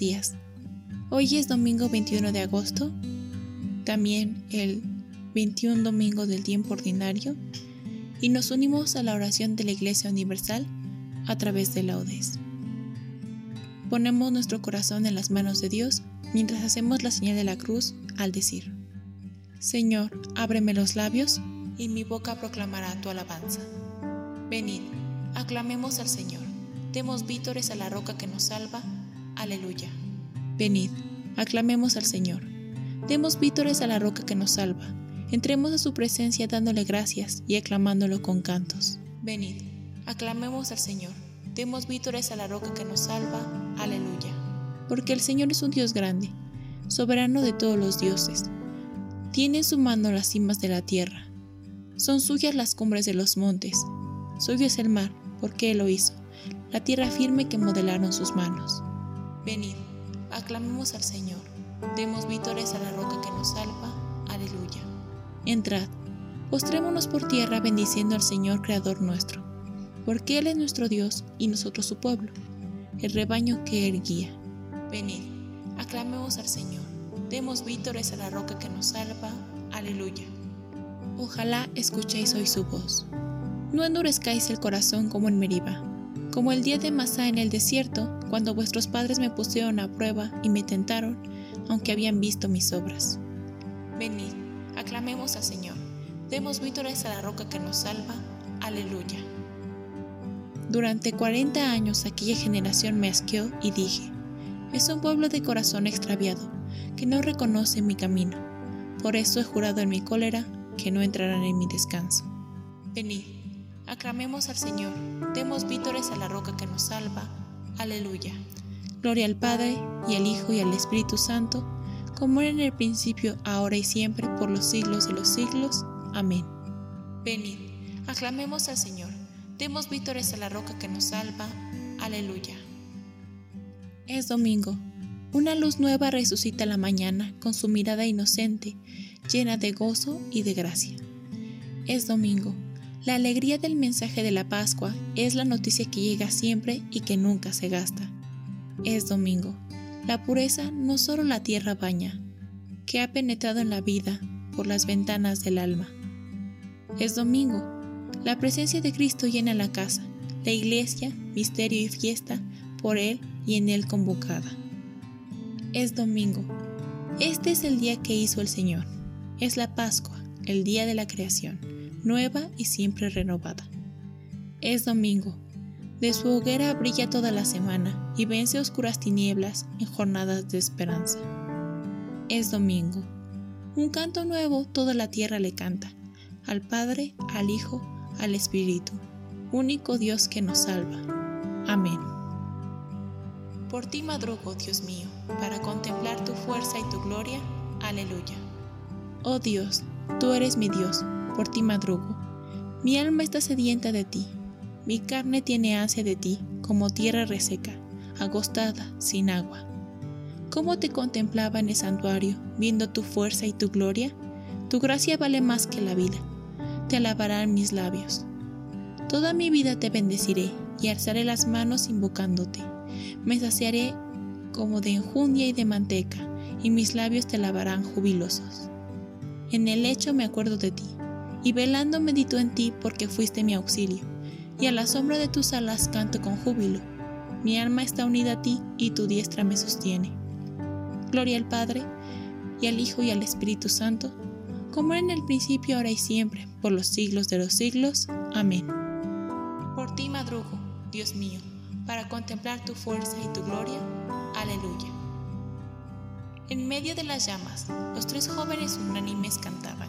Días. Hoy es domingo 21 de agosto, también el 21 domingo del tiempo ordinario, y nos unimos a la oración de la Iglesia Universal a través de laudes. Ponemos nuestro corazón en las manos de Dios mientras hacemos la señal de la cruz al decir, Señor, ábreme los labios y mi boca proclamará tu alabanza. Venid, aclamemos al Señor, demos vítores a la roca que nos salva, Aleluya. Venid, aclamemos al Señor. Demos vítores a la roca que nos salva. Entremos a su presencia dándole gracias y aclamándolo con cantos. Venid, aclamemos al Señor. Demos vítores a la roca que nos salva. Aleluya. Porque el Señor es un Dios grande, soberano de todos los dioses. Tiene en su mano las cimas de la tierra. Son suyas las cumbres de los montes. Suyo es el mar, porque Él lo hizo, la tierra firme que modelaron sus manos. Venid, aclamemos al Señor, demos vítores a la roca que nos salva. Aleluya. Entrad, postrémonos por tierra bendiciendo al Señor Creador nuestro, porque Él es nuestro Dios y nosotros su pueblo, el rebaño que Él guía. Venid, aclamemos al Señor, demos vítores a la roca que nos salva. Aleluya. Ojalá escuchéis hoy su voz. No endurezcáis el corazón como en Meriba como el día de Masá en el desierto, cuando vuestros padres me pusieron a prueba y me tentaron, aunque habían visto mis obras. Venid, aclamemos al Señor, demos vítores a la roca que nos salva. Aleluya. Durante cuarenta años aquella generación me asqueó y dije, es un pueblo de corazón extraviado, que no reconoce mi camino. Por eso he jurado en mi cólera que no entrarán en mi descanso. Venid Aclamemos al Señor, demos vítores a la roca que nos salva. Aleluya. Gloria al Padre, y al Hijo, y al Espíritu Santo, como era en el principio, ahora y siempre, por los siglos de los siglos. Amén. Venid, aclamemos al Señor, demos vítores a la roca que nos salva. Aleluya. Es domingo. Una luz nueva resucita la mañana con su mirada inocente, llena de gozo y de gracia. Es domingo la alegría del mensaje de la Pascua es la noticia que llega siempre y que nunca se gasta. Es domingo. La pureza no solo la tierra baña, que ha penetrado en la vida por las ventanas del alma. Es domingo. La presencia de Cristo llena la casa, la iglesia, misterio y fiesta, por Él y en Él convocada. Es domingo. Este es el día que hizo el Señor. Es la Pascua, el día de la creación nueva y siempre renovada. Es domingo. De su hoguera brilla toda la semana y vence oscuras tinieblas en jornadas de esperanza. Es domingo. Un canto nuevo toda la tierra le canta, al Padre, al Hijo, al Espíritu, único Dios que nos salva. Amén. Por ti madrugo, Dios mío, para contemplar tu fuerza y tu gloria. Aleluya. Oh Dios, tú eres mi Dios por ti madrugo. Mi alma está sedienta de ti, mi carne tiene ansia de ti, como tierra reseca, agostada, sin agua. cómo te contemplaba en el santuario, viendo tu fuerza y tu gloria. Tu gracia vale más que la vida. Te alabarán mis labios. Toda mi vida te bendeciré y alzaré las manos invocándote. Me saciaré como de enjundia y de manteca, y mis labios te lavarán jubilosos. En el lecho me acuerdo de ti, y velando medito en ti porque fuiste mi auxilio, y a la sombra de tus alas canto con júbilo. Mi alma está unida a ti y tu diestra me sostiene. Gloria al Padre, y al Hijo y al Espíritu Santo, como en el principio, ahora y siempre, por los siglos de los siglos. Amén. Por ti madrugo, Dios mío, para contemplar tu fuerza y tu gloria. Aleluya. En medio de las llamas, los tres jóvenes unánimes cantaban,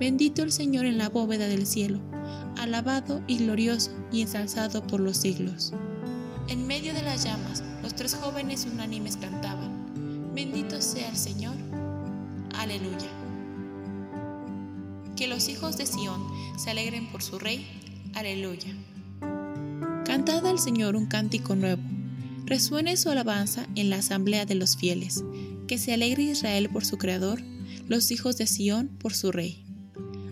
Bendito el Señor en la bóveda del cielo, alabado y glorioso y ensalzado por los siglos. En medio de las llamas, los tres jóvenes unánimes cantaban, Bendito sea el Señor. Aleluya que los hijos de Sión se alegren por su rey. Aleluya. Cantad al Señor un cántico nuevo. Resuene su alabanza en la asamblea de los fieles. Que se alegre Israel por su Creador, los hijos de Sión por su rey.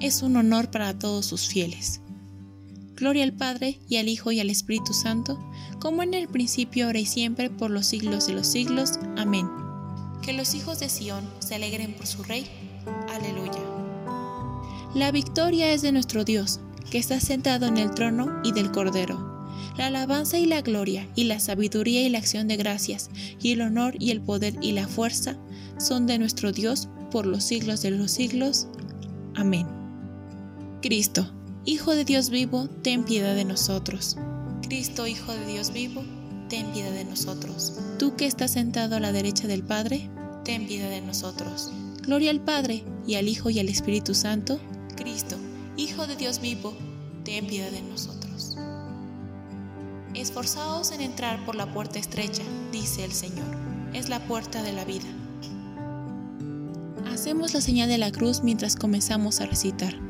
es un honor para todos sus fieles. Gloria al Padre y al Hijo y al Espíritu Santo, como en el principio, ahora y siempre, por los siglos de los siglos. Amén. Que los hijos de Sión se alegren por su Rey. Aleluya. La victoria es de nuestro Dios, que está sentado en el trono y del Cordero. La alabanza y la gloria, y la sabiduría y la acción de gracias, y el honor y el poder y la fuerza son de nuestro Dios por los siglos de los siglos. Amén. Cristo, Hijo de Dios vivo, ten piedad de nosotros. Cristo, Hijo de Dios vivo, ten piedad de nosotros. Tú que estás sentado a la derecha del Padre, ten piedad de nosotros. Gloria al Padre, y al Hijo y al Espíritu Santo. Cristo, Hijo de Dios vivo, ten piedad de nosotros. Esforzaos en entrar por la puerta estrecha, dice el Señor. Es la puerta de la vida. Hacemos la señal de la cruz mientras comenzamos a recitar.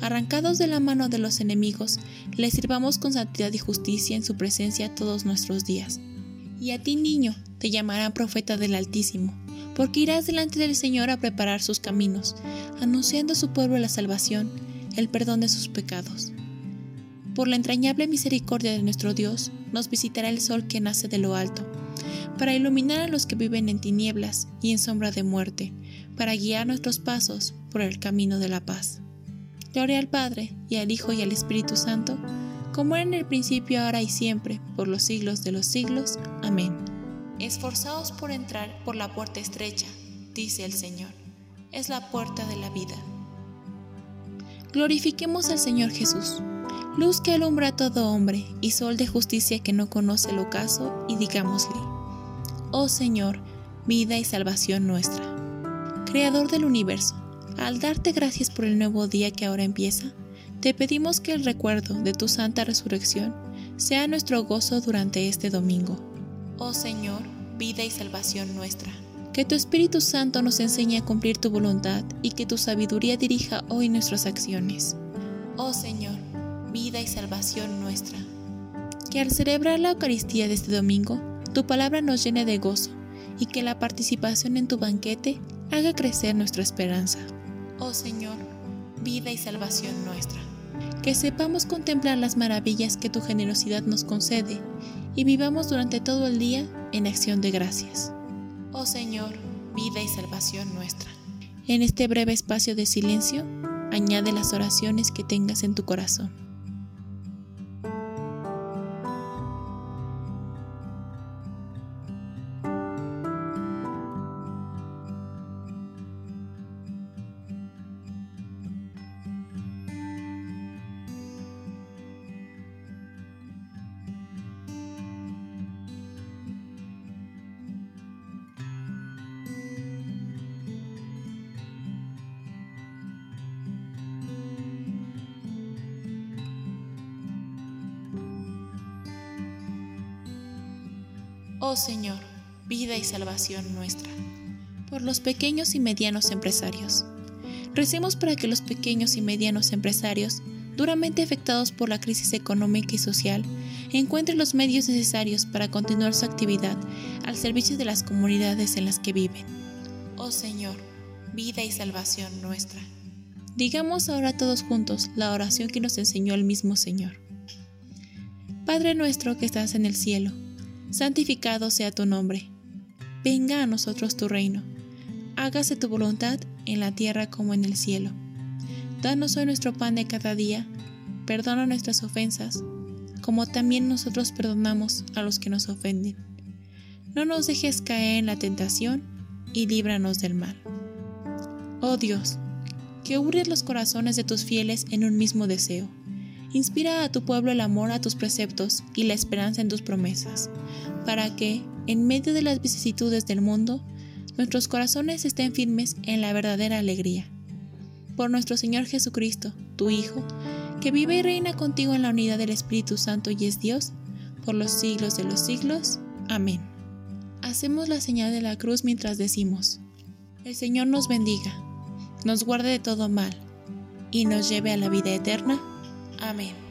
arrancados de la mano de los enemigos, le sirvamos con santidad y justicia en su presencia todos nuestros días. Y a ti, niño, te llamarán profeta del Altísimo, porque irás delante del Señor a preparar sus caminos, anunciando a su pueblo la salvación, el perdón de sus pecados. Por la entrañable misericordia de nuestro Dios, nos visitará el sol que nace de lo alto, para iluminar a los que viven en tinieblas y en sombra de muerte, para guiar nuestros pasos por el camino de la paz. Gloria al Padre, y al Hijo, y al Espíritu Santo, como era en el principio, ahora y siempre, por los siglos de los siglos. Amén. Esforzaos por entrar por la puerta estrecha, dice el Señor. Es la puerta de la vida. Glorifiquemos al Señor Jesús, luz que alumbra a todo hombre y sol de justicia que no conoce el ocaso, y digámosle, Oh Señor, vida y salvación nuestra. Creador del universo, al darte gracias por el nuevo día que ahora empieza, te pedimos que el recuerdo de tu santa resurrección sea nuestro gozo durante este domingo. Oh Señor, vida y salvación nuestra. Que tu Espíritu Santo nos enseñe a cumplir tu voluntad y que tu sabiduría dirija hoy nuestras acciones. Oh Señor, vida y salvación nuestra. Que al celebrar la Eucaristía de este domingo, tu palabra nos llene de gozo y que la participación en tu banquete haga crecer nuestra esperanza oh Señor, vida y salvación nuestra. Que sepamos contemplar las maravillas que tu generosidad nos concede y vivamos durante todo el día en acción de gracias. Oh Señor, vida y salvación nuestra. En este breve espacio de silencio, añade las oraciones que tengas en tu corazón. Oh Señor, vida y salvación nuestra. Por los pequeños y medianos empresarios. Recemos para que los pequeños y medianos empresarios, duramente afectados por la crisis económica y social, encuentren los medios necesarios para continuar su actividad al servicio de las comunidades en las que viven. Oh Señor, vida y salvación nuestra. Digamos ahora todos juntos la oración que nos enseñó el mismo Señor. Padre nuestro que estás en el cielo, santificado sea tu nombre. Venga a nosotros tu reino. Hágase tu voluntad en la tierra como en el cielo. Danos hoy nuestro pan de cada día. Perdona nuestras ofensas, como también nosotros perdonamos a los que nos ofenden. No nos dejes caer en la tentación y líbranos del mal. Oh Dios, que ubres los corazones de tus fieles en un mismo deseo Inspira a tu pueblo el amor a tus preceptos y la esperanza en tus promesas, para que, en medio de las vicisitudes del mundo, nuestros corazones estén firmes en la verdadera alegría. Por nuestro Señor Jesucristo, tu Hijo, que vive y reina contigo en la unidad del Espíritu Santo y es Dios, por los siglos de los siglos. Amén. Hacemos la señal de la cruz mientras decimos, el Señor nos bendiga, nos guarde de todo mal, y nos lleve a la vida eterna. Amén.